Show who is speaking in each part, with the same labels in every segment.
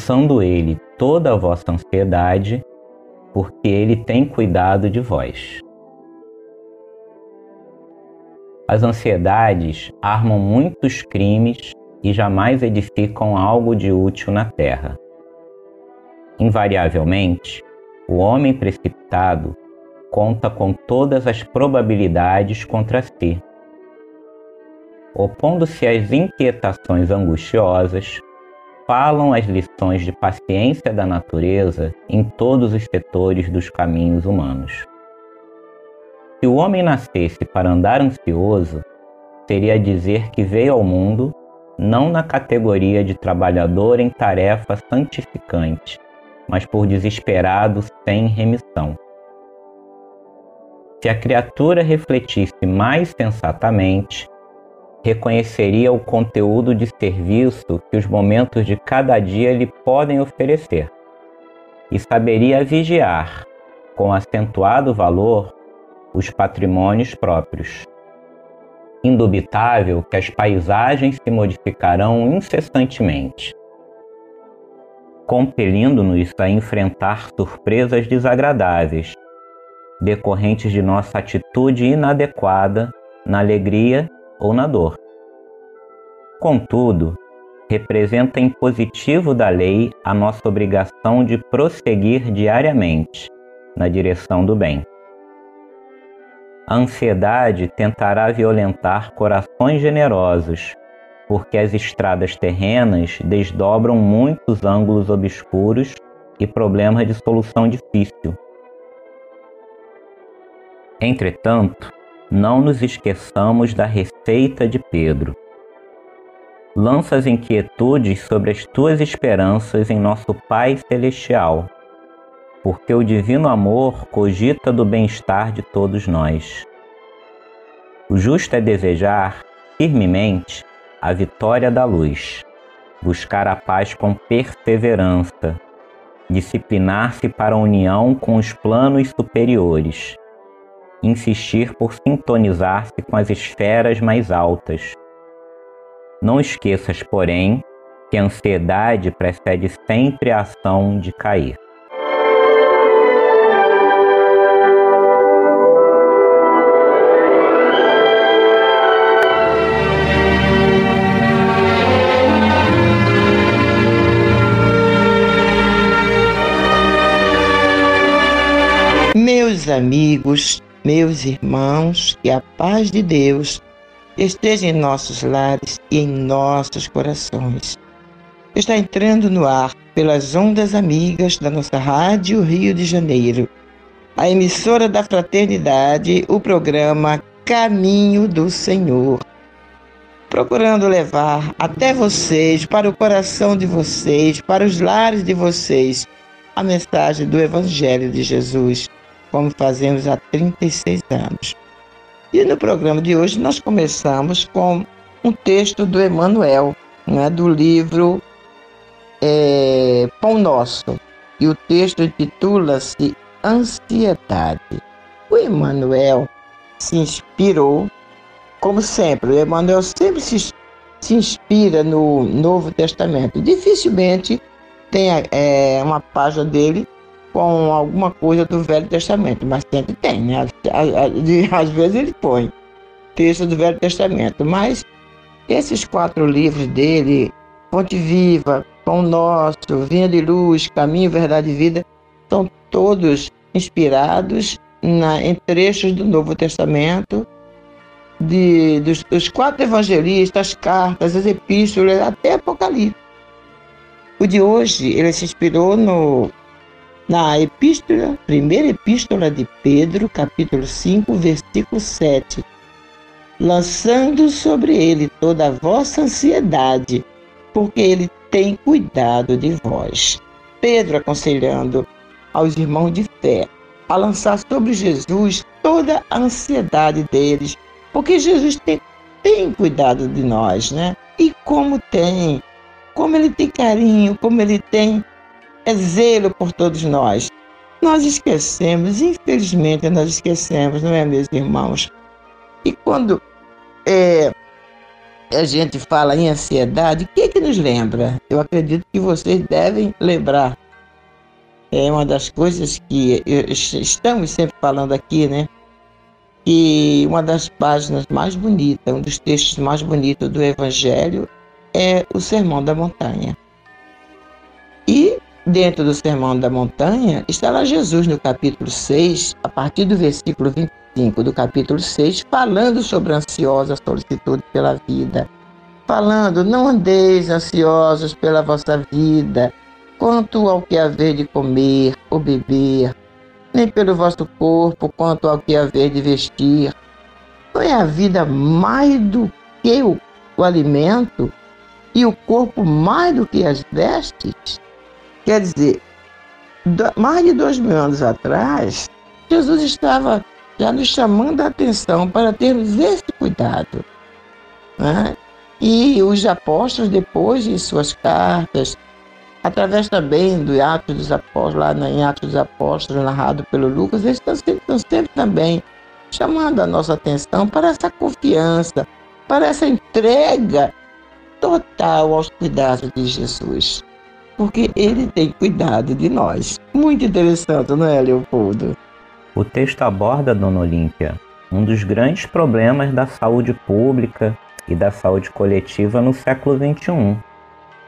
Speaker 1: Lançando ele toda a vossa ansiedade, porque ele tem cuidado de vós. As ansiedades armam muitos crimes e jamais edificam algo de útil na terra. Invariavelmente, o homem precipitado conta com todas as probabilidades contra si. Opondo-se às inquietações angustiosas, falam as lições de paciência da natureza em todos os setores dos caminhos humanos. Se o homem nascesse para andar ansioso, seria dizer que veio ao mundo não na categoria de trabalhador em tarefa santificante, mas por desesperado sem remissão. Se a criatura refletisse mais sensatamente, reconheceria o conteúdo de serviço que os momentos de cada dia lhe podem oferecer e saberia vigiar, com acentuado valor, os patrimônios próprios. Indubitável que as paisagens se modificarão incessantemente, compelindo-nos a enfrentar surpresas desagradáveis, decorrentes de nossa atitude inadequada na alegria ou na dor. Contudo, representa em positivo da lei a nossa obrigação de prosseguir diariamente na direção do bem. A ansiedade tentará violentar corações generosos, porque as estradas terrenas desdobram muitos ângulos obscuros e problemas de solução difícil. Entretanto, não nos esqueçamos da receita de Pedro. Lança as inquietudes sobre as tuas esperanças em nosso Pai Celestial, porque o divino amor cogita do bem-estar de todos nós. O justo é desejar, firmemente, a vitória da luz, buscar a paz com perseverança, disciplinar-se para a união com os planos superiores insistir por sintonizar-se com as esferas mais altas. Não esqueças, porém, que a ansiedade precede sempre a ação de cair.
Speaker 2: Meus amigos, meus irmãos, que a paz de Deus esteja em nossos lares e em nossos corações. Está entrando no ar pelas ondas amigas da nossa Rádio Rio de Janeiro, a emissora da Fraternidade, o programa Caminho do Senhor. Procurando levar até vocês, para o coração de vocês, para os lares de vocês, a mensagem do Evangelho de Jesus como fazemos há 36 anos. E no programa de hoje nós começamos com um texto do Emmanuel, né, do livro é, Pão Nosso. E o texto intitula-se Ansiedade. O Emmanuel se inspirou, como sempre, o Emmanuel sempre se se inspira no Novo Testamento. Dificilmente tem é, uma página dele com alguma coisa do Velho Testamento, mas sempre tem, né? Às vezes ele põe texto do Velho Testamento, mas esses quatro livros dele, Fonte Viva, Pão Nosso, Vinha de Luz, Caminho, Verdade e Vida, são todos inspirados na, em trechos do Novo Testamento, de, dos, dos quatro evangelistas, as cartas, as epístolas, até Apocalipse. O de hoje, ele se inspirou no, na epístola, primeira epístola de Pedro, capítulo 5, versículo 7. Lançando sobre ele toda a vossa ansiedade, porque ele tem cuidado de vós. Pedro aconselhando aos irmãos de fé a lançar sobre Jesus toda a ansiedade deles, porque Jesus tem, tem cuidado de nós, né? E como tem, como ele tem carinho, como ele tem é zelo por todos nós. Nós esquecemos, infelizmente nós esquecemos, não é mesmo, irmãos? E quando é, a gente fala em ansiedade, o que, é que nos lembra? Eu acredito que vocês devem lembrar é uma das coisas que estamos sempre falando aqui, né? E uma das páginas mais bonitas, um dos textos mais bonitos do Evangelho é o Sermão da Montanha. Dentro do Sermão da Montanha está lá Jesus no capítulo 6, a partir do versículo 25 do capítulo 6, falando sobre a ansiosa solicitude pela vida. Falando, não andeis ansiosos pela vossa vida, quanto ao que haver de comer ou beber, nem pelo vosso corpo, quanto ao que haver de vestir. Não é a vida mais do que o, o alimento e o corpo mais do que as vestes? Quer dizer, mais de dois mil anos atrás, Jesus estava já nos chamando a atenção para termos esse cuidado. Né? E os apóstolos, depois em suas cartas, através também do Atos dos Apóstolos, lá em Atos dos Apóstolos, narrado pelo Lucas, eles estão sempre, estão sempre também chamando a nossa atenção para essa confiança, para essa entrega total aos cuidados de Jesus. Porque ele tem cuidado de nós. Muito interessante, não é, Leopoldo?
Speaker 1: O texto aborda, Dona Olímpia, um dos grandes problemas da saúde pública e da saúde coletiva no século XXI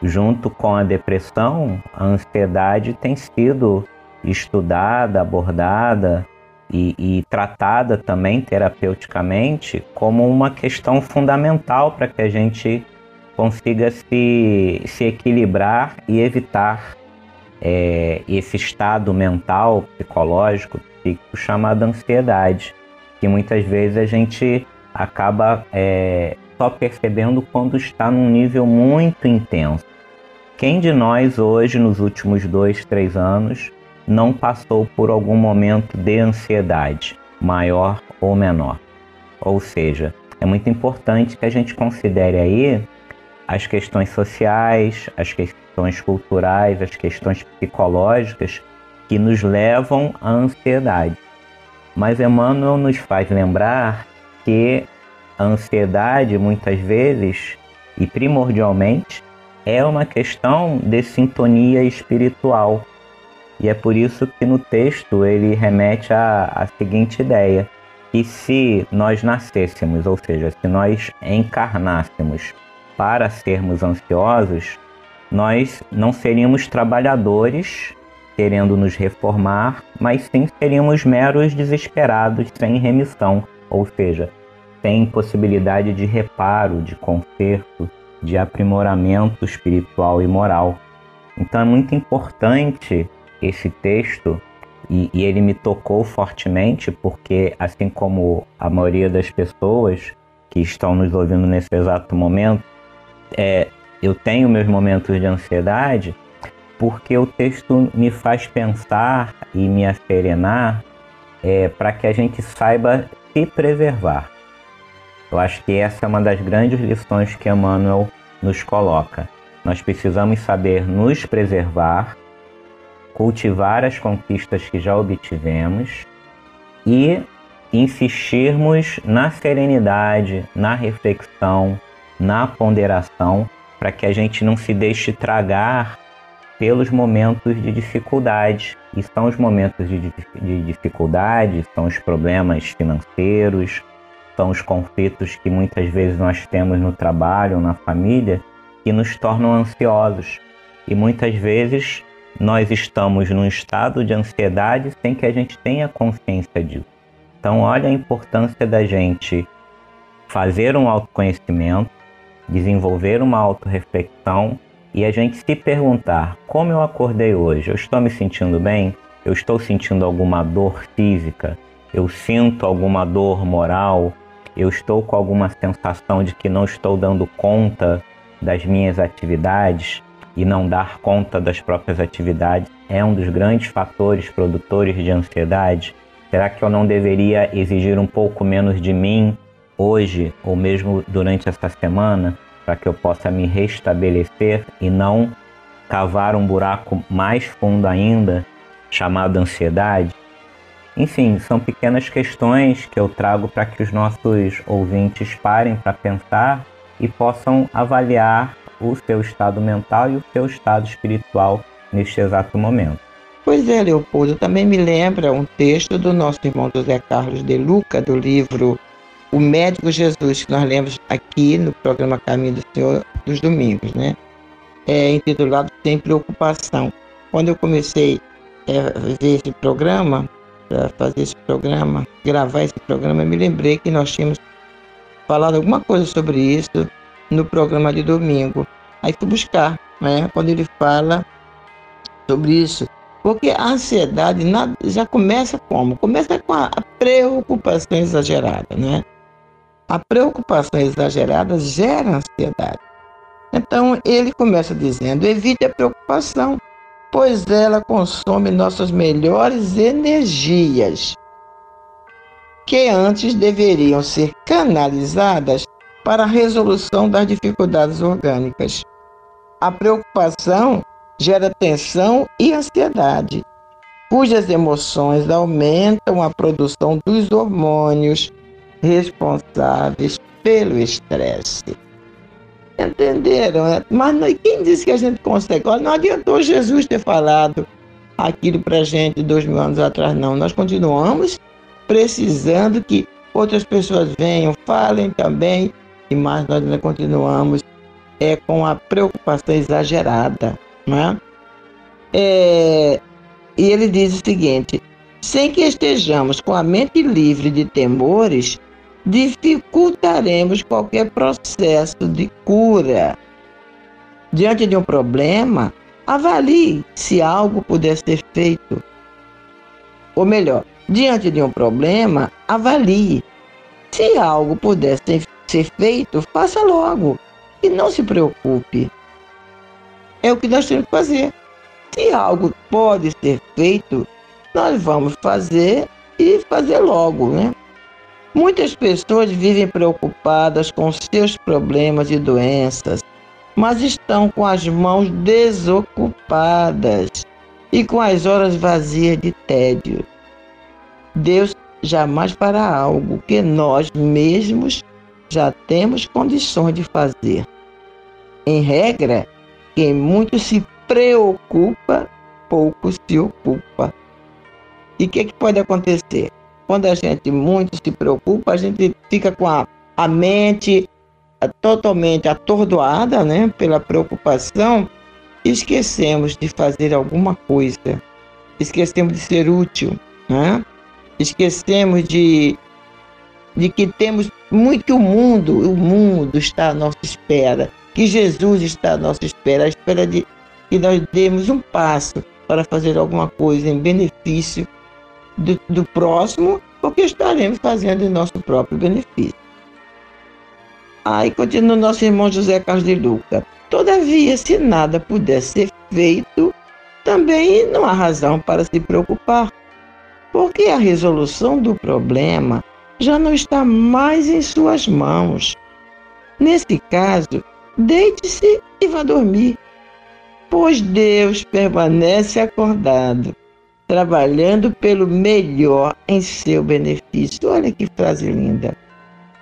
Speaker 1: junto com a depressão, a ansiedade tem sido estudada, abordada e, e, tratada também terapeuticamente como uma questão fundamental para que a gente consiga se, se equilibrar e evitar é, esse estado mental, psicológico, psíquico chamado ansiedade, que muitas vezes a gente acaba é, só percebendo quando está num nível muito intenso. Quem de nós hoje, nos últimos dois, três anos, não passou por algum momento de ansiedade, maior ou menor? Ou seja, é muito importante que a gente considere aí as questões sociais, as questões culturais, as questões psicológicas que nos levam à ansiedade. Mas Emmanuel nos faz lembrar que a ansiedade, muitas vezes e primordialmente, é uma questão de sintonia espiritual. E é por isso que no texto ele remete à, à seguinte ideia: que se nós nascêssemos, ou seja, se nós encarnássemos para sermos ansiosos, nós não seríamos trabalhadores querendo nos reformar, mas sim seríamos meros desesperados sem remissão, ou seja, sem possibilidade de reparo, de conserto, de aprimoramento espiritual e moral. Então é muito importante esse texto e, e, ele me tocou fortemente porque, assim como a maioria das pessoas que estão nos ouvindo nesse exato momento, é, eu tenho meus momentos de ansiedade porque o texto me faz pensar e me acerenar é, para que a gente saiba se preservar. Eu acho que essa é uma das grandes lições que Emmanuel nos coloca. Nós precisamos saber nos preservar, cultivar as conquistas que já obtivemos e insistirmos na serenidade, na reflexão, na ponderação, para que a gente não se deixe tragar pelos momentos de dificuldade. E são os momentos de, de dificuldade, são os problemas financeiros, são os conflitos que muitas vezes nós temos no trabalho, na família, que nos tornam ansiosos. E muitas vezes nós estamos num estado de ansiedade sem que a gente tenha consciência disso. Então, olha a importância da gente fazer um autoconhecimento, desenvolver uma autorreflexão e a gente se perguntar: como eu acordei hoje? Eu estou me sentindo bem? Eu estou sentindo alguma dor física? Eu sinto alguma dor moral? Eu estou com alguma sensação de que não estou dando conta das minhas atividades? E não dar conta das próprias atividades é um dos grandes fatores produtores de ansiedade? Será que eu não deveria exigir um pouco menos de mim hoje ou mesmo durante essa semana? para que eu possa me restabelecer e não cavar um buraco mais fundo ainda, chamado ansiedade? Enfim, são pequenas questões que eu trago para que os nossos ouvintes parem para pensar e possam avaliar o seu estado mental e o seu estado espiritual neste exato momento.
Speaker 2: Pois é, Leopoldo, também me lembra um texto do nosso irmão José Carlos de Luca, do livro o médico Jesus, que nós lemos aqui no programa Caminho do Senhor dos domingos, né? É intitulado Sem Preocupação. Quando eu comecei é, a ver esse programa, para fazer esse programa, gravar esse programa, eu me lembrei que nós tínhamos falado alguma coisa sobre isso no programa de domingo. Aí fui buscar, né? Quando ele fala sobre isso. Porque a ansiedade já começa como? Começa com a preocupação exagerada, né? A preocupação exagerada gera ansiedade. Então ele começa dizendo: evite a preocupação, pois ela consome nossas melhores energias, que antes deveriam ser canalizadas para a resolução das dificuldades orgânicas. A preocupação gera tensão e ansiedade, cujas emoções aumentam a produção dos hormônios responsáveis pelo estresse. Entenderam? Né? Mas não, quem disse que a gente consegue? Olha, não adiantou Jesus ter falado aquilo para gente dois mil anos atrás, não. Nós continuamos precisando que outras pessoas venham, falem também, e mais nós ainda continuamos é, com a preocupação exagerada. Né? É, e ele diz o seguinte: sem que estejamos com a mente livre de temores, dificultaremos qualquer processo de cura. Diante de um problema, avalie se algo puder ser feito. Ou melhor, diante de um problema, avalie. Se algo puder ser, feito, faça logo e não se preocupe. É o que nós temos que fazer. Se algo pode ser feito, nós vamos fazer e fazer logo, né? Muitas pessoas vivem preocupadas com seus problemas e doenças, mas estão com as mãos desocupadas e com as horas vazias de tédio. Deus jamais fará algo que nós mesmos já temos condições de fazer. Em regra, quem muito se preocupa, pouco se ocupa. E o que, que pode acontecer? Quando a gente muito se preocupa, a gente fica com a, a mente totalmente atordoada né, pela preocupação e esquecemos de fazer alguma coisa, esquecemos de ser útil, né? esquecemos de, de que temos muito que o mundo, o mundo está à nossa espera, que Jesus está à nossa espera, à espera de que nós demos um passo para fazer alguma coisa em benefício do, do próximo, porque estaremos fazendo em nosso próprio benefício. Aí continua nosso irmão José Carlos de Luca. Todavia, se nada puder ser feito, também não há razão para se preocupar, porque a resolução do problema já não está mais em suas mãos. Nesse caso, deite-se e vá dormir, pois Deus permanece acordado trabalhando pelo melhor em seu benefício. Olha que frase linda.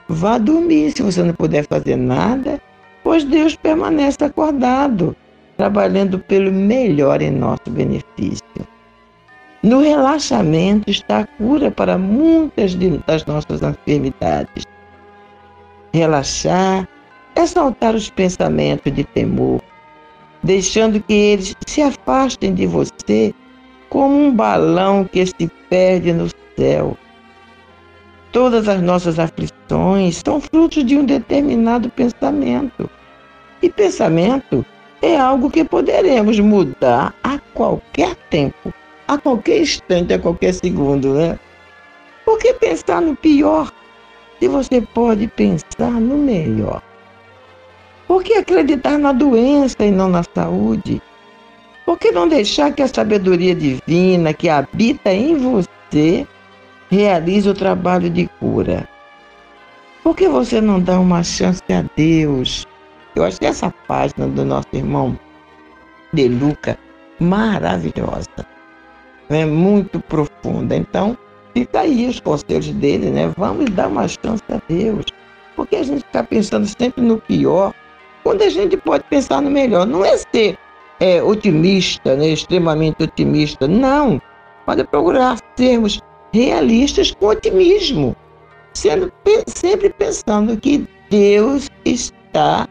Speaker 2: vá dormir se você não puder fazer nada, pois Deus permanece acordado, trabalhando pelo melhor em nosso benefício. No relaxamento está a cura para muitas das nossas enfermidades. Relaxar é soltar os pensamentos de temor, deixando que eles se afastem de você como um balão que se perde no céu. Todas as nossas aflições são frutos de um determinado pensamento. E pensamento é algo que poderemos mudar a qualquer tempo, a qualquer instante, a qualquer segundo, né? Por que pensar no pior se você pode pensar no melhor? Por que acreditar na doença e não na saúde? Por que não deixar que a sabedoria divina que habita em você realize o trabalho de cura? Por que você não dá uma chance a Deus? Eu achei essa página do nosso irmão De Luca maravilhosa, é muito profunda. Então, fica aí os conselhos dele, né? Vamos dar uma chance a Deus. Porque a gente está pensando sempre no pior quando a gente pode pensar no melhor. Não é ser é, otimista, né, extremamente otimista. Não. Pode procurar sermos realistas com otimismo, sendo sempre pensando que Deus está,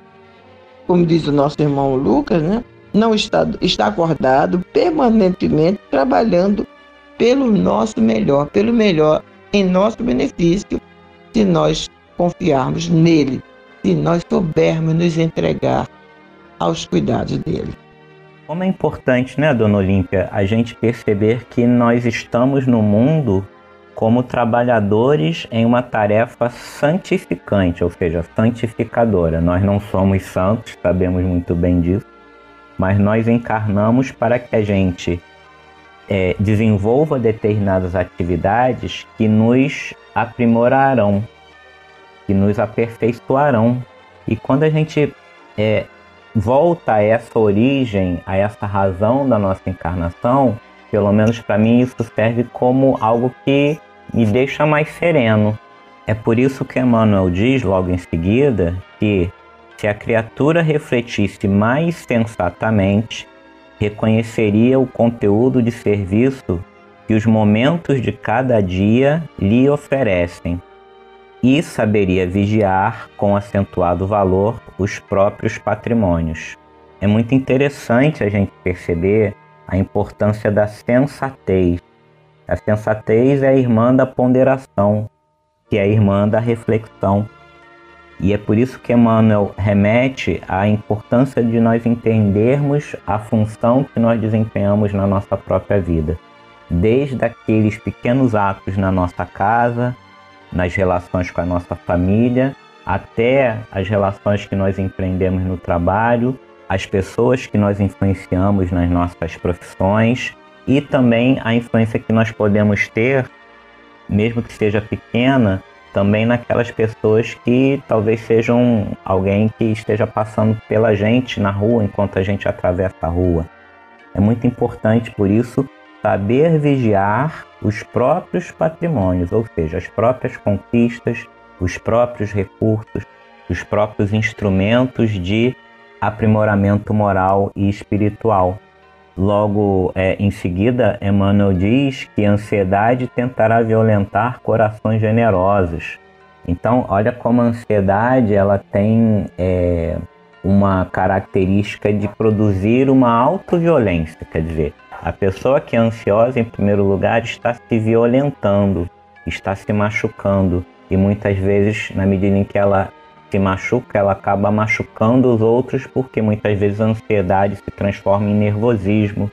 Speaker 2: como diz o nosso irmão Lucas, né, não está, está acordado permanentemente trabalhando pelo nosso melhor, pelo melhor em nosso benefício, se nós confiarmos nele se nós soubermos nos entregar aos cuidados dele.
Speaker 1: Como é importante, né, Dona Olímpia, a gente perceber que nós estamos no mundo como trabalhadores em uma tarefa santificante, ou seja, santificadora. Nós não somos santos, sabemos muito bem disso, mas nós encarnamos para que a gente é, desenvolva determinadas atividades que nos aprimorarão, que nos aperfeiçoarão. E quando a gente é, volta a essa origem, a essa razão da nossa encarnação, pelo menos para mim isso serve como algo que me deixa mais sereno. É por isso que Emmanuel diz logo em seguida que se a criatura refletisse mais sensatamente, reconheceria o conteúdo de serviço que os momentos de cada dia lhe oferecem e saberia vigiar com acentuado valor os próprios patrimônios. É muito interessante a gente perceber a importância da sensatez. A sensatez é a irmã da ponderação, que é a irmã da reflexão. E é por isso que Emmanuel remete à importância de nós entendermos a função que nós desempenhamos na nossa própria vida, desde aqueles pequenos atos na nossa casa, nas relações com a nossa família, até as relações que nós empreendemos no trabalho, as pessoas que nós influenciamos nas nossas profissões e também a influência que nós podemos ter, mesmo que seja pequena, também naquelas pessoas que talvez sejam alguém que esteja passando pela gente na rua enquanto a gente atravessa a rua. É muito importante, por isso, saber vigiar os próprios patrimônios, ou seja, as próprias conquistas, os próprios recursos, os próprios instrumentos de aprimoramento moral e espiritual. Logo é, em seguida, Emmanuel diz que a ansiedade tentará violentar corações generosos. Então, olha como a ansiedade ela tem é, uma característica de produzir uma autoviolência, quer dizer, a pessoa que é ansiosa, em primeiro lugar, está se violentando, está se machucando e muitas vezes, na medida em que ela se machuca, ela acaba machucando os outros porque muitas vezes a ansiedade se transforma em nervosismo,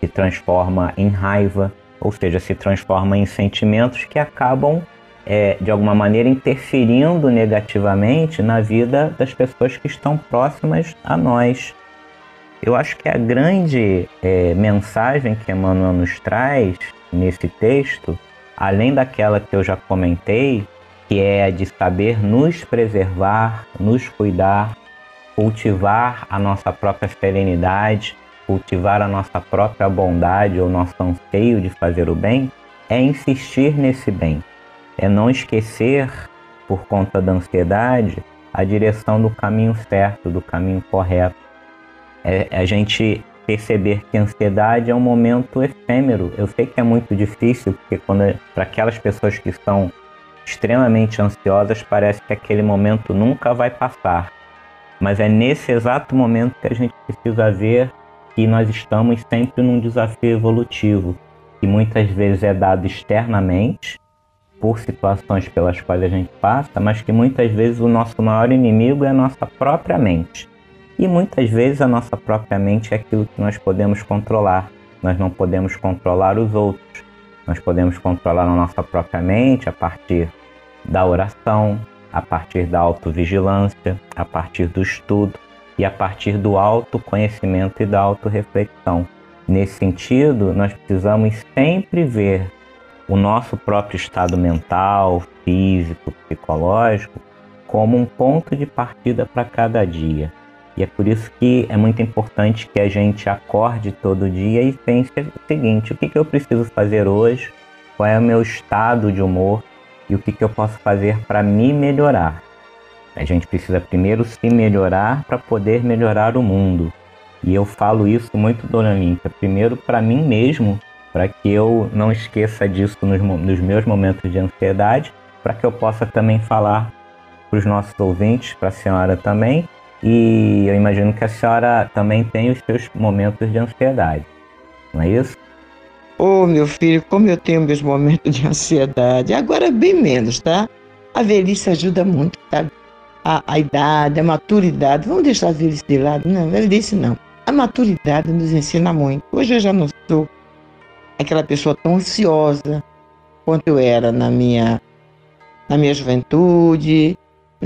Speaker 1: se transforma em raiva, ou seja, se transforma em sentimentos que acabam é, de alguma maneira interferindo negativamente na vida das pessoas que estão próximas a nós. Eu acho que a grande é, mensagem que Emmanuel nos traz nesse texto, além daquela que eu já comentei, que é a de saber nos preservar, nos cuidar, cultivar a nossa própria serenidade, cultivar a nossa própria bondade ou nosso anseio de fazer o bem, é insistir nesse bem, é não esquecer por conta da ansiedade, a direção do caminho certo, do caminho correto. É a gente perceber que a ansiedade é um momento efêmero. Eu sei que é muito difícil, porque para aquelas pessoas que estão extremamente ansiosas, parece que aquele momento nunca vai passar. Mas é nesse exato momento que a gente precisa ver que nós estamos sempre num desafio evolutivo, que muitas vezes é dado externamente, por situações pelas quais a gente passa, mas que muitas vezes o nosso maior inimigo é a nossa própria mente. E muitas vezes a nossa própria mente é aquilo que nós podemos controlar. Nós não podemos controlar os outros. Nós podemos controlar a nossa própria mente a partir da oração, a partir da autovigilância, a partir do estudo e a partir do autoconhecimento e da autorreflexão. Nesse sentido, nós precisamos sempre ver o nosso próprio estado mental, físico, psicológico como um ponto de partida para cada dia. E é por isso que é muito importante que a gente acorde todo dia e pense o seguinte: o que, que eu preciso fazer hoje? Qual é o meu estado de humor? E o que, que eu posso fazer para me melhorar? A gente precisa primeiro se melhorar para poder melhorar o mundo. E eu falo isso muito, Dona Olímpia, primeiro para mim mesmo, para que eu não esqueça disso nos, nos meus momentos de ansiedade, para que eu possa também falar para os nossos ouvintes, para a senhora também, e eu imagino que a senhora também tem os seus momentos de ansiedade, não é isso?
Speaker 2: Oh, meu filho, como eu tenho meus momentos de ansiedade, agora bem menos, tá? A velhice ajuda muito, sabe? A, a idade, a maturidade, vamos deixar a velhice de lado? Não, velhice não. A maturidade nos ensina muito. Hoje eu já não sou aquela pessoa tão ansiosa quanto eu era na minha, na minha juventude,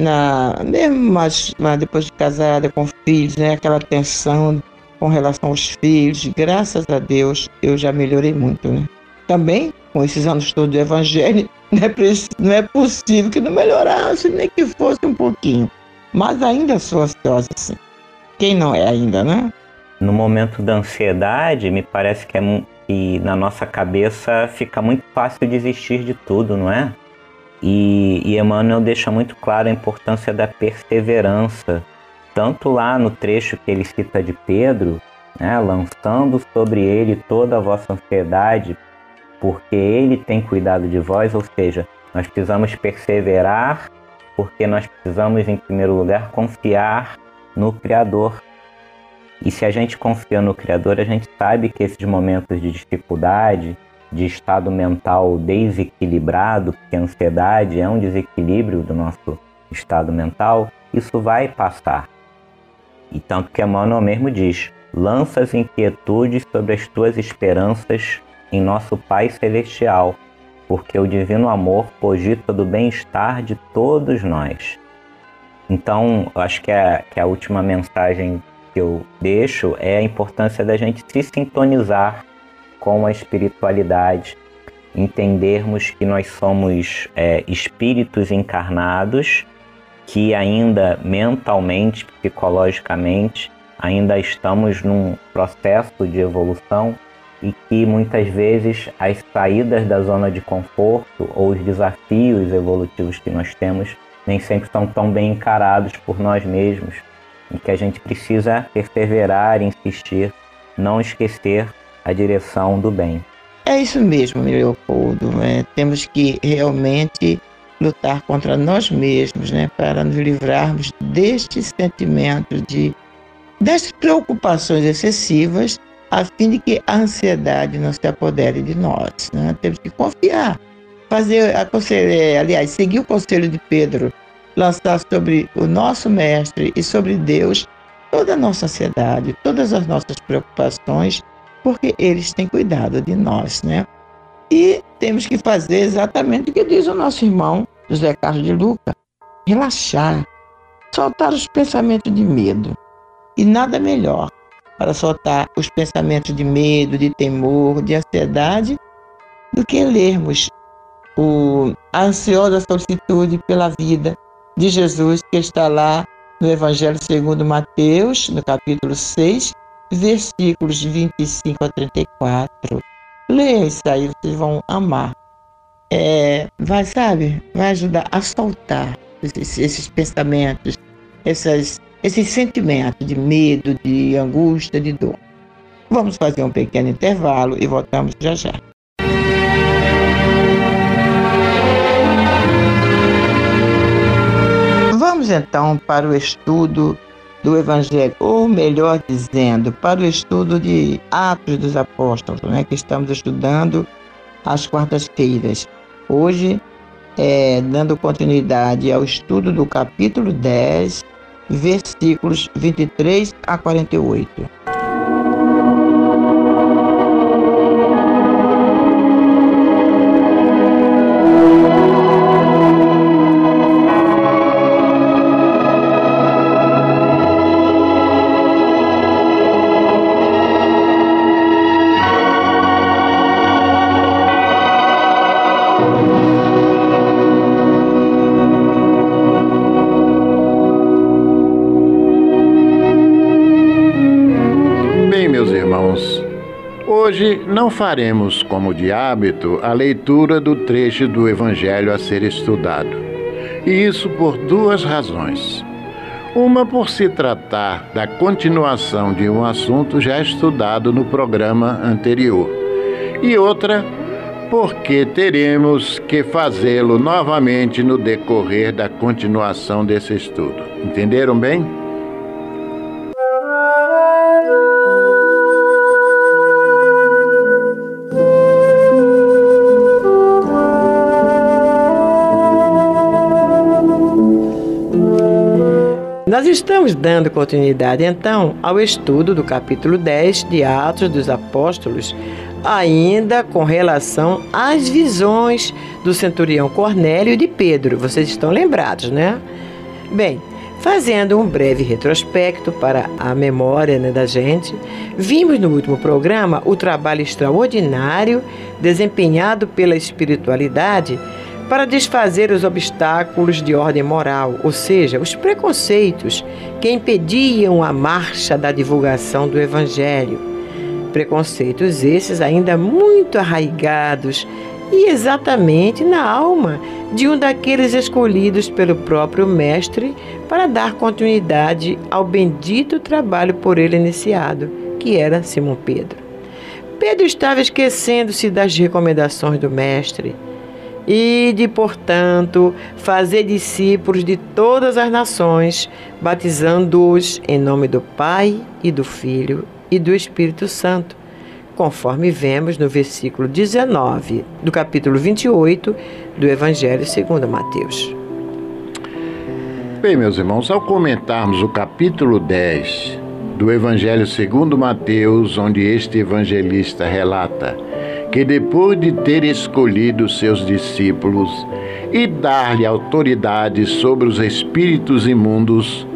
Speaker 2: na, mesmo mas, mas depois de casada, com filhos, né, aquela tensão com relação aos filhos, graças a Deus eu já melhorei muito. Né? Também, com esses anos todos do Evangelho, não é, não é possível que não melhorasse, nem que fosse um pouquinho. Mas ainda sou ansiosa, sim. Quem não é ainda, né?
Speaker 1: No momento da ansiedade, me parece que é e na nossa cabeça fica muito fácil desistir de tudo, não é? E, e Emmanuel deixa muito claro a importância da perseverança, tanto lá no trecho que ele cita de Pedro, né, lançando sobre ele toda a vossa ansiedade, porque ele tem cuidado de vós, ou seja, nós precisamos perseverar, porque nós precisamos, em primeiro lugar, confiar no Criador, e se a gente confia no Criador, a gente sabe que esses momentos de dificuldade, de estado mental desequilibrado, porque a ansiedade é um desequilíbrio do nosso estado mental, isso vai passar. E tanto que Emmanuel mesmo diz: lança as inquietudes sobre as tuas esperanças em nosso Pai Celestial, porque o divino amor cogita do bem-estar de todos nós. Então, acho que é, que a última mensagem que eu deixo é a importância da gente se sintonizar com a espiritualidade, entendermos que nós somos é, espíritos encarnados que ainda mentalmente, psicologicamente, ainda estamos num processo de evolução e que muitas vezes as saídas da zona de conforto ou os desafios evolutivos que nós temos nem sempre são tão bem encarados por nós mesmos e que a gente precisa perseverar, insistir, não esquecer a direção do bem.
Speaker 2: É isso mesmo, Leopoldo. Né? Temos que realmente lutar contra nós mesmos, né, para nos livrarmos deste sentimento de das preocupações excessivas, a fim de que a ansiedade não se apodere de nós. Né? Temos que confiar, fazer, aconselhar, aliás, seguir o conselho de Pedro lançar sobre o nosso Mestre e sobre Deus toda a nossa ansiedade, todas as nossas preocupações, porque eles têm cuidado de nós, né? E temos que fazer exatamente o que diz o nosso irmão José Carlos de Luca: relaxar, soltar os pensamentos de medo. E nada melhor para soltar os pensamentos de medo, de temor, de ansiedade, do que lermos o, a ansiosa solicitude pela vida de Jesus que está lá no Evangelho segundo Mateus, no capítulo 6, versículos 25 a 34. Leia isso aí, vocês vão amar.
Speaker 3: é, vai, sabe, vai ajudar a soltar esses, esses pensamentos, essas, esses sentimentos de medo, de angústia, de dor. Vamos fazer um pequeno intervalo e voltamos já já. Vamos então para o estudo do Evangelho, ou melhor dizendo, para o estudo de Atos dos Apóstolos, né, que estamos estudando às quartas-feiras. Hoje, é, dando continuidade ao estudo do capítulo 10, versículos 23 a 48.
Speaker 4: Não faremos, como de hábito, a leitura do trecho do Evangelho a ser estudado. E isso por duas razões. Uma por se tratar da continuação de um assunto já estudado no programa anterior. E outra porque teremos que fazê-lo novamente no decorrer da continuação desse estudo. Entenderam bem?
Speaker 3: Nós estamos dando continuidade então ao estudo do capítulo 10 de Atos dos Apóstolos, ainda com relação às visões do centurião Cornélio e de Pedro. Vocês estão lembrados, né? Bem, fazendo um breve retrospecto para a memória né, da gente, vimos no último programa o trabalho extraordinário desempenhado pela espiritualidade para desfazer os obstáculos de ordem moral, ou seja, os preconceitos que impediam a marcha da divulgação do Evangelho. Preconceitos esses ainda muito arraigados e exatamente na alma de um daqueles escolhidos pelo próprio Mestre para dar continuidade ao bendito trabalho por ele iniciado, que era Simão Pedro. Pedro estava esquecendo-se das recomendações do Mestre e de, portanto, fazer discípulos de todas as nações, batizando-os em nome do Pai e do Filho e do Espírito Santo, conforme vemos no versículo 19 do capítulo 28 do Evangelho segundo Mateus.
Speaker 4: Bem, meus irmãos, ao comentarmos o capítulo 10 do Evangelho segundo Mateus, onde este evangelista relata que depois de ter escolhido seus discípulos e dar-lhe autoridade sobre os espíritos imundos,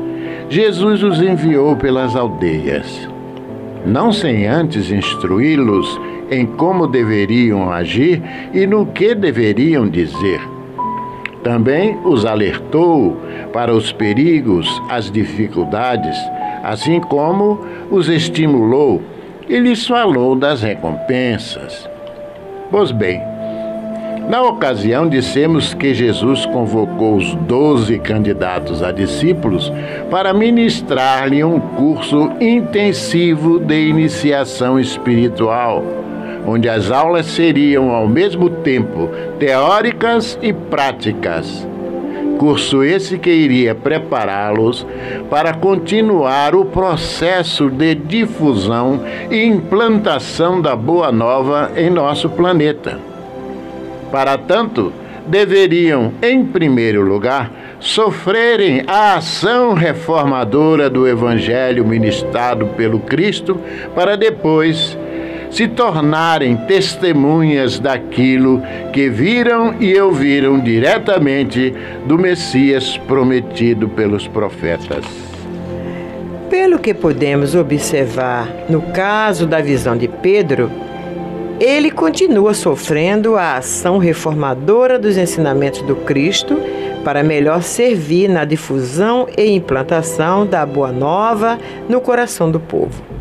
Speaker 4: Jesus os enviou pelas aldeias, não sem antes instruí-los em como deveriam agir e no que deveriam dizer. Também os alertou para os perigos, as dificuldades, assim como os estimulou e lhes falou das recompensas. Pois bem, na ocasião dissemos que Jesus convocou os doze candidatos a discípulos para ministrar-lhe um curso intensivo de iniciação espiritual, onde as aulas seriam ao mesmo tempo teóricas e práticas. Curso esse que iria prepará-los para continuar o processo de difusão e implantação da Boa Nova em nosso planeta. Para tanto, deveriam, em primeiro lugar, sofrerem a ação reformadora do Evangelho ministrado pelo Cristo, para depois se tornarem testemunhas daquilo que viram e ouviram diretamente do Messias prometido pelos profetas.
Speaker 3: Pelo que podemos observar no caso da visão de Pedro, ele continua sofrendo a ação reformadora dos ensinamentos do Cristo para melhor servir na difusão e implantação da Boa Nova no coração do povo.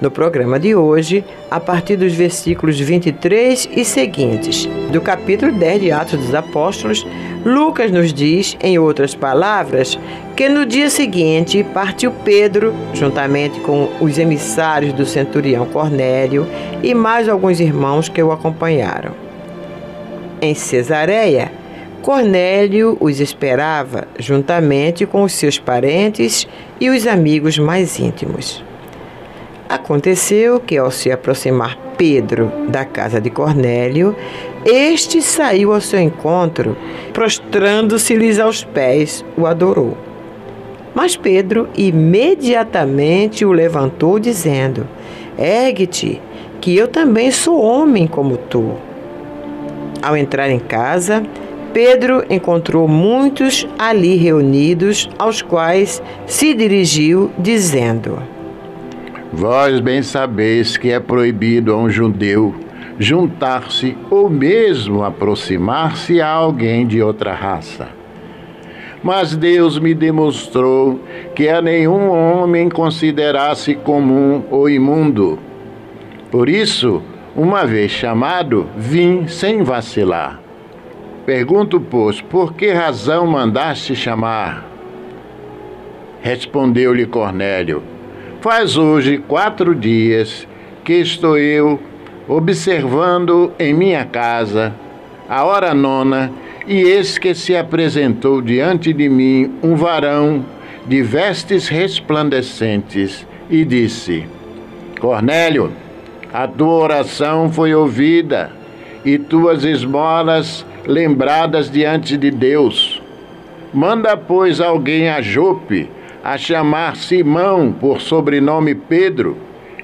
Speaker 3: No programa de hoje, a partir dos versículos 23 e seguintes, do capítulo 10 de Atos dos Apóstolos, Lucas nos diz, em outras palavras, que no dia seguinte partiu Pedro, juntamente com os emissários do centurião Cornélio e mais alguns irmãos que o acompanharam. Em Cesareia, Cornélio os esperava, juntamente com os seus parentes e os amigos mais íntimos. Aconteceu que, ao se aproximar Pedro da casa de Cornélio, este saiu ao seu encontro, prostrando-se-lhes aos pés, o adorou. Mas Pedro imediatamente o levantou, dizendo: Ergue-te, que eu também sou homem como tu. Ao entrar em casa, Pedro encontrou muitos ali reunidos, aos quais se dirigiu, dizendo:
Speaker 4: Vós bem sabeis que é proibido a um judeu juntar-se ou mesmo aproximar-se a alguém de outra raça. Mas Deus me demonstrou que a nenhum homem considerasse comum ou imundo. Por isso, uma vez chamado, vim sem vacilar. Pergunto, pois, por que razão mandaste chamar? Respondeu-lhe Cornélio Faz hoje quatro dias que estou eu observando em minha casa a hora nona, e eis que se apresentou diante de mim um varão de vestes resplandecentes e disse: Cornélio, a tua oração foi ouvida e tuas esmolas lembradas diante de Deus. Manda, pois, alguém a Jope a chamar Simão por sobrenome Pedro.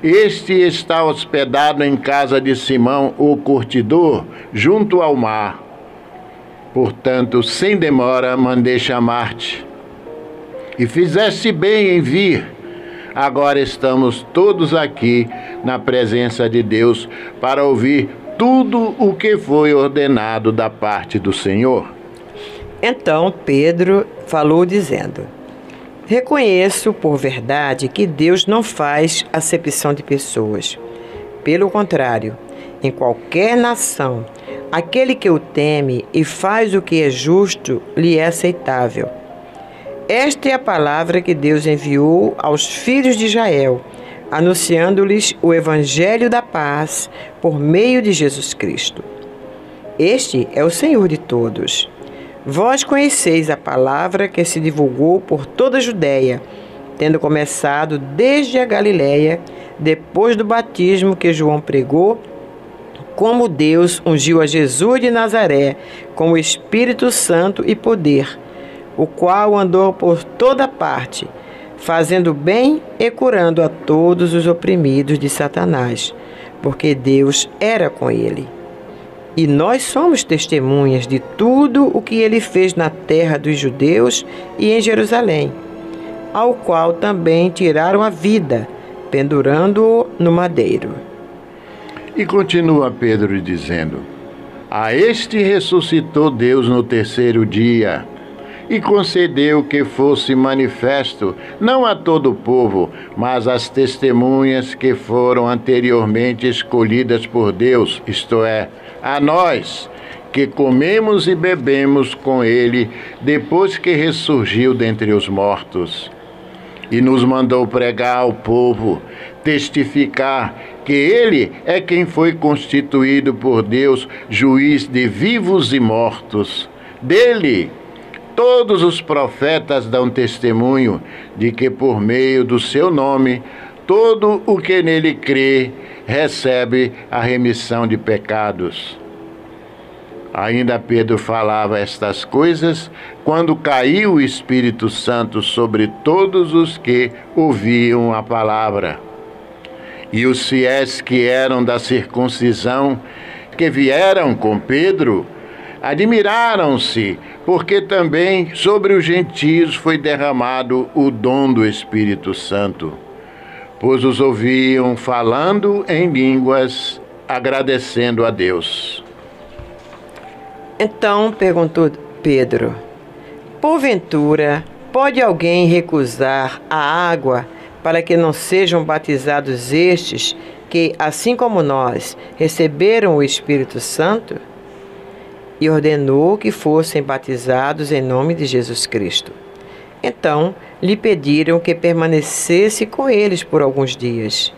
Speaker 4: Este está hospedado em casa de Simão, o curtidor, junto ao mar. Portanto, sem demora, mandei chamar-te. E fizeste bem em vir. Agora estamos todos aqui na presença de Deus para ouvir tudo o que foi ordenado da parte do Senhor.
Speaker 3: Então Pedro falou, dizendo: Reconheço por verdade que Deus não faz acepção de pessoas. Pelo contrário, em qualquer nação, aquele que o teme e faz o que é justo lhe é aceitável. Esta é a palavra que Deus enviou aos filhos de Israel, anunciando-lhes o evangelho da paz por meio de Jesus Cristo. Este é o Senhor de todos. Vós conheceis a palavra que se divulgou por toda a Judéia, tendo começado desde a Galiléia, depois do batismo que João pregou, como Deus ungiu a Jesus de Nazaré com o Espírito Santo e poder, o qual andou por toda parte, fazendo bem e curando a todos os oprimidos de Satanás, porque Deus era com ele. E nós somos testemunhas de tudo o que ele fez na terra dos judeus e em Jerusalém, ao qual também tiraram a vida, pendurando-o no madeiro.
Speaker 4: E continua Pedro dizendo: A este ressuscitou Deus no terceiro dia e concedeu que fosse manifesto não a todo o povo, mas às testemunhas que foram anteriormente escolhidas por Deus, isto é, a nós que comemos e bebemos com ele depois que ressurgiu dentre os mortos. E nos mandou pregar ao povo, testificar que ele é quem foi constituído por Deus juiz de vivos e mortos. Dele, todos os profetas dão testemunho de que por meio do seu nome, todo o que nele crê recebe a remissão de pecados. Ainda Pedro falava estas coisas quando caiu o Espírito Santo sobre todos os que ouviam a palavra. E os fiéis que eram da circuncisão, que vieram com Pedro, admiraram-se, porque também sobre os gentios foi derramado o dom do Espírito Santo pois os ouviam falando em línguas, agradecendo a Deus.
Speaker 3: Então perguntou Pedro: Porventura, pode alguém recusar a água para que não sejam batizados estes que, assim como nós, receberam o Espírito Santo? E ordenou que fossem batizados em nome de Jesus Cristo. Então lhe pediram que permanecesse com eles por alguns dias.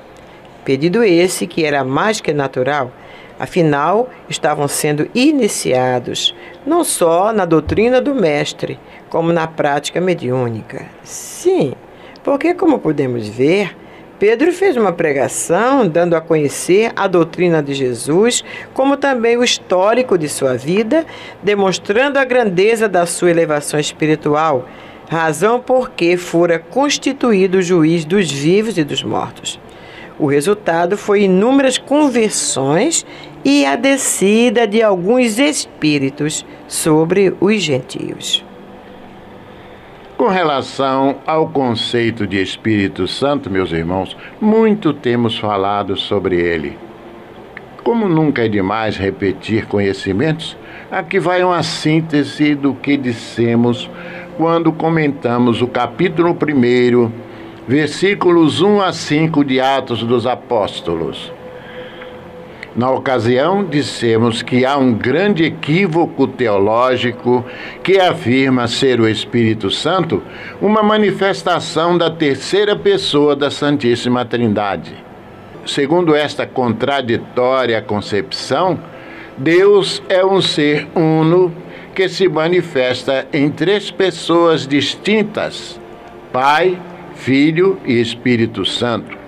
Speaker 3: Pedido esse que era mais que natural, afinal estavam sendo iniciados não só na doutrina do Mestre, como na prática mediúnica. Sim, porque, como podemos ver, Pedro fez uma pregação dando a conhecer a doutrina de Jesus, como também o histórico de sua vida, demonstrando a grandeza da sua elevação espiritual, razão por que fora constituído juiz dos vivos e dos mortos. O resultado foi inúmeras conversões e a descida de alguns espíritos sobre os gentios.
Speaker 4: Com relação ao conceito de Espírito Santo, meus irmãos, muito temos falado sobre ele. Como nunca é demais repetir conhecimentos, aqui vai uma síntese do que dissemos quando comentamos o capítulo 1, versículos 1 a 5 de Atos dos Apóstolos. Na ocasião, dissemos que há um grande equívoco teológico que afirma ser o Espírito Santo uma manifestação da terceira pessoa da Santíssima Trindade. Segundo esta contraditória concepção, Deus é um ser uno que se manifesta em três pessoas distintas: Pai, Filho e Espírito Santo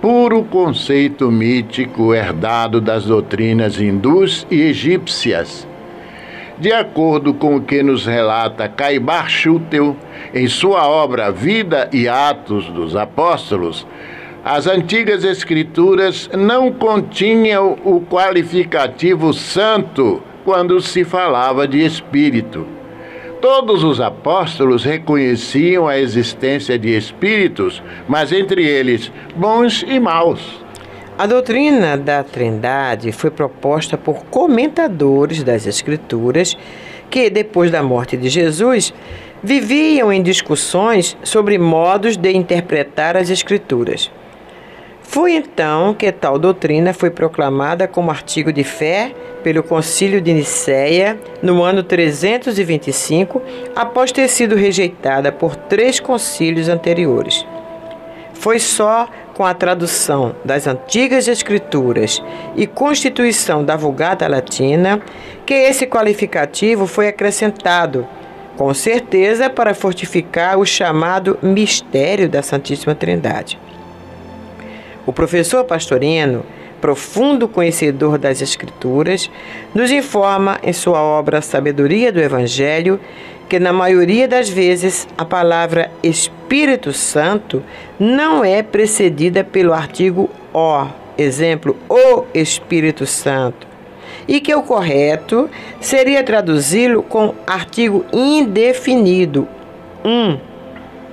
Speaker 4: puro conceito mítico herdado das doutrinas hindus e egípcias. De acordo com o que nos relata Caibar Schutel em sua obra Vida e Atos dos Apóstolos, as antigas escrituras não continham o qualificativo santo quando se falava de espírito. Todos os apóstolos reconheciam a existência de espíritos, mas entre eles bons e maus.
Speaker 3: A doutrina da Trindade foi proposta por comentadores das Escrituras que, depois da morte de Jesus, viviam em discussões sobre modos de interpretar as Escrituras. Foi então que tal doutrina foi proclamada como artigo de fé pelo Concílio de Nicéia no ano 325, após ter sido rejeitada por três concílios anteriores. Foi só com a tradução das antigas escrituras e constituição da Vulgata Latina que esse qualificativo foi acrescentado, com certeza para fortificar o chamado mistério da Santíssima Trindade. O professor Pastorino, profundo conhecedor das Escrituras, nos informa em sua obra Sabedoria do Evangelho que, na maioria das vezes, a palavra Espírito Santo não é precedida pelo artigo O, exemplo, o Espírito Santo, e que o correto seria traduzi-lo com artigo indefinido, um,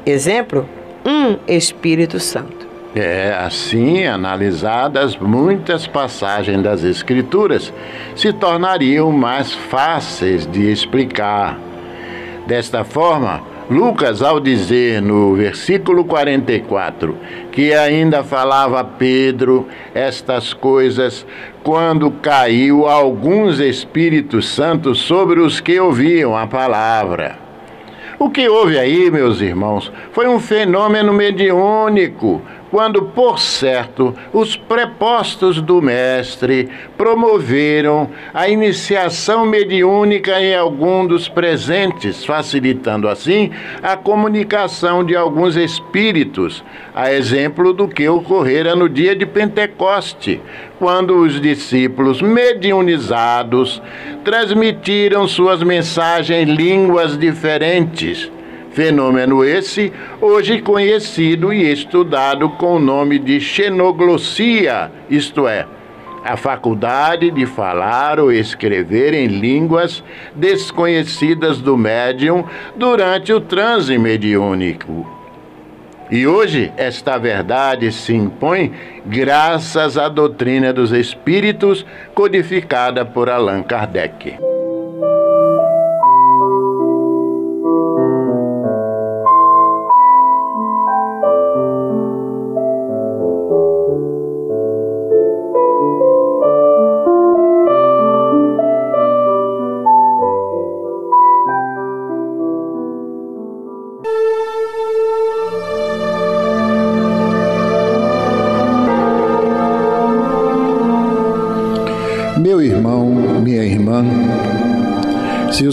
Speaker 3: exemplo, um Espírito Santo.
Speaker 4: É, assim analisadas, muitas passagens das Escrituras se tornariam mais fáceis de explicar. Desta forma, Lucas, ao dizer no versículo 44 que ainda falava Pedro estas coisas quando caiu alguns Espíritos Santos sobre os que ouviam a palavra. O que houve aí, meus irmãos, foi um fenômeno mediúnico, quando, por certo, os prepostos do Mestre promoveram a iniciação mediúnica em algum dos presentes, facilitando assim a comunicação de alguns espíritos, a exemplo do que ocorrera no dia de Pentecoste, quando os discípulos mediunizados transmitiram suas mensagens em línguas diferentes Fenômeno esse hoje conhecido e estudado com o nome de xenoglossia, isto é, a faculdade de falar ou escrever em línguas desconhecidas do médium durante o transe mediúnico. E hoje esta verdade se impõe graças à doutrina dos espíritos codificada por Allan Kardec.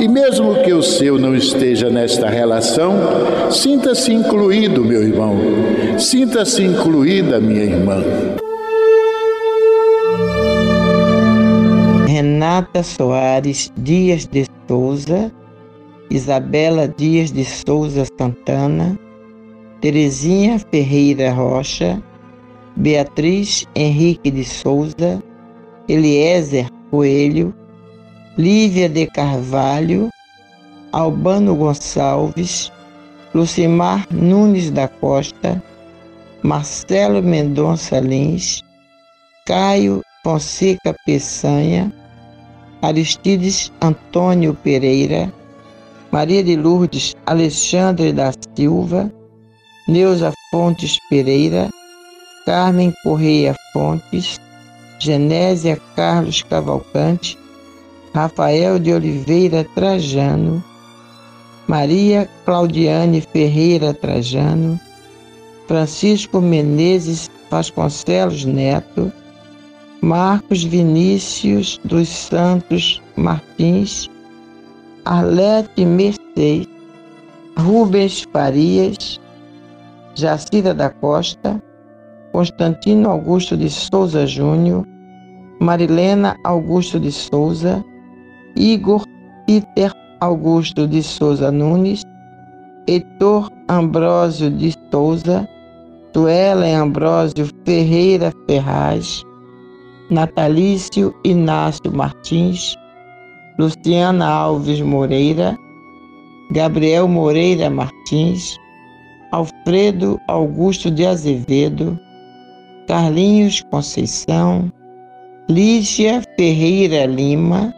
Speaker 4: e, mesmo que o seu não esteja nesta relação, sinta-se incluído, meu irmão, sinta-se incluída, minha irmã.
Speaker 2: Renata Soares Dias de Souza, Isabela Dias de Souza Santana, Terezinha Ferreira Rocha, Beatriz Henrique de Souza, Eliezer Coelho, Lívia de Carvalho, Albano Gonçalves, Lucimar Nunes da Costa, Marcelo Mendonça Lins, Caio Fonseca Peçanha, Aristides Antônio Pereira, Maria de Lourdes Alexandre da Silva, Neuza Fontes Pereira, Carmen Correia Fontes, Genésia Carlos Cavalcante, Rafael de Oliveira Trajano, Maria Claudiane Ferreira Trajano, Francisco Menezes Vasconcelos Neto, Marcos Vinícius dos Santos Martins, Arlete Mercedes, Rubens Farias, Jacira da Costa, Constantino Augusto de Souza Júnior, Marilena Augusto de Souza, Igor Peter Augusto de Souza Nunes, Heitor Ambrósio de Souza, Suelen Ambrósio Ferreira Ferraz, Natalício Inácio Martins, Luciana Alves Moreira, Gabriel Moreira Martins, Alfredo Augusto de Azevedo, Carlinhos Conceição, Lígia Ferreira Lima,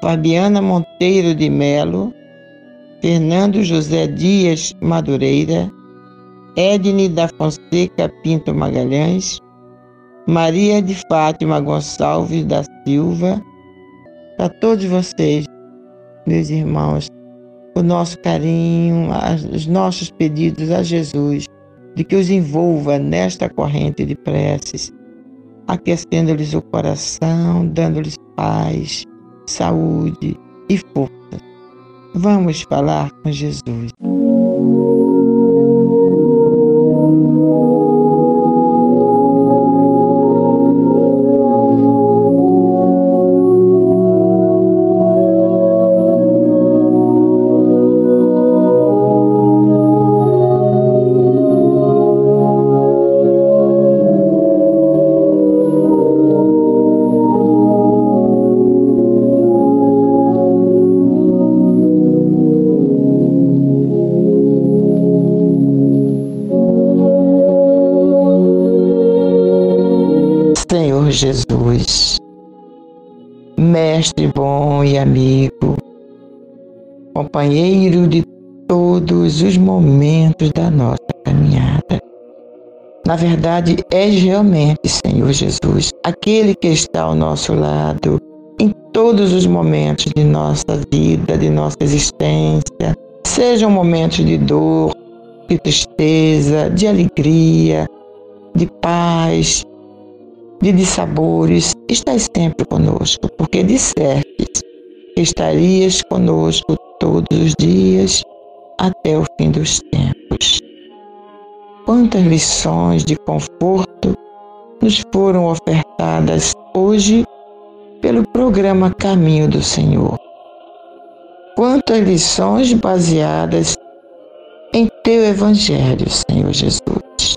Speaker 2: Fabiana Monteiro de Melo, Fernando José Dias Madureira, Edne da Fonseca Pinto Magalhães, Maria de Fátima Gonçalves da Silva, para todos vocês, meus irmãos, o nosso carinho, os nossos pedidos a Jesus de que os envolva nesta corrente de preces, aquecendo-lhes o coração, dando-lhes paz, saúde e força. Vamos falar com Jesus. Jesus, mestre bom e amigo, companheiro de todos os momentos da nossa caminhada. Na verdade, és realmente, Senhor Jesus, aquele que está ao nosso lado em todos os momentos de nossa vida, de nossa existência, sejam momentos de dor, de tristeza, de alegria, de paz, de dissabores, estás sempre conosco, porque dissestes que estarias conosco todos os dias até o fim dos tempos. Quantas lições de conforto nos foram ofertadas hoje pelo programa Caminho do Senhor. Quantas lições baseadas em teu Evangelho, Senhor Jesus.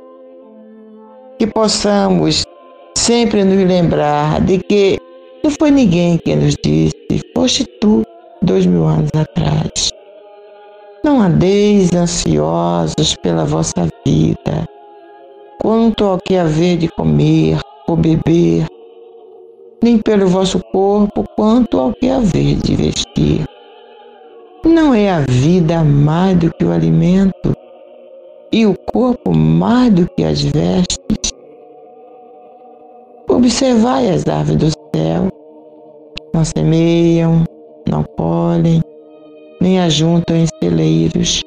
Speaker 2: Que possamos sempre nos lembrar de que não foi ninguém que nos disse, foste tu dois mil anos atrás. Não andeis ansiosos pela vossa vida, quanto ao que haver de comer ou beber, nem pelo vosso corpo, quanto ao que haver de vestir. Não é a vida mais do que o alimento, e o corpo mais do que as vestes? Observai as aves do céu, não semeiam, não colhem, nem ajuntam em celeiros.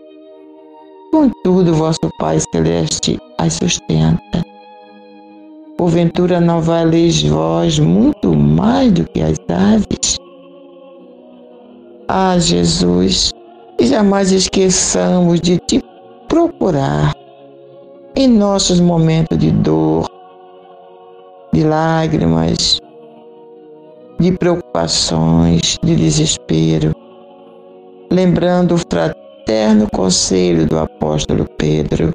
Speaker 2: Contudo, vosso Pai Celeste as sustenta. Porventura não valeis vós muito mais do que as aves? Ah, Jesus, jamais esqueçamos de te procurar em nossos momentos de dor, de lágrimas, de preocupações, de desespero lembrando o fraterno conselho do apóstolo Pedro.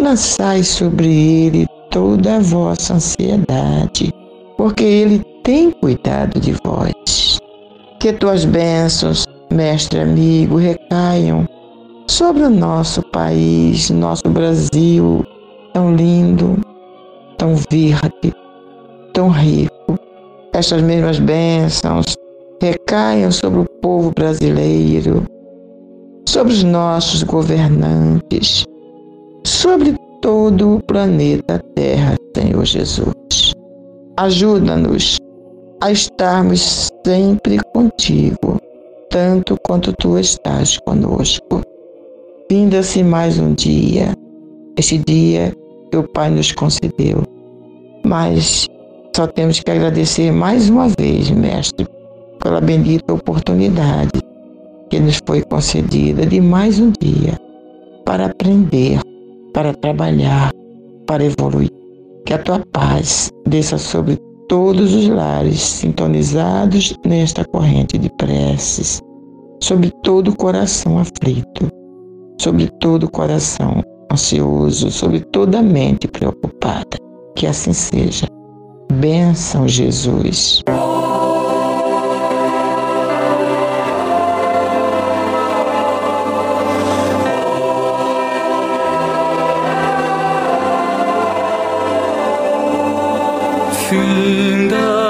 Speaker 2: Lançai sobre ele toda a vossa ansiedade, porque ele tem cuidado de vós. Que tuas bênçãos, mestre amigo, recaiam sobre o nosso país, nosso Brasil, tão lindo, tão verde, tão rico. Estas mesmas bênçãos recaiam sobre o povo brasileiro, sobre os nossos governantes, sobre todo o planeta Terra, Senhor Jesus. Ajuda-nos a estarmos sempre contigo, tanto quanto tu estás conosco. Vinda-se mais um dia, esse dia que o Pai nos concedeu. Mas só temos que agradecer mais uma vez, Mestre, pela bendita oportunidade que nos foi concedida de mais um dia para aprender, para trabalhar, para evoluir. Que a tua paz desça sobre todos os lares sintonizados nesta corrente de preces, sobre todo o coração aflito, sobre todo o coração ansioso, sobre toda a mente preocupada. Que assim seja. Bênção, Jesus.
Speaker 5: fim da.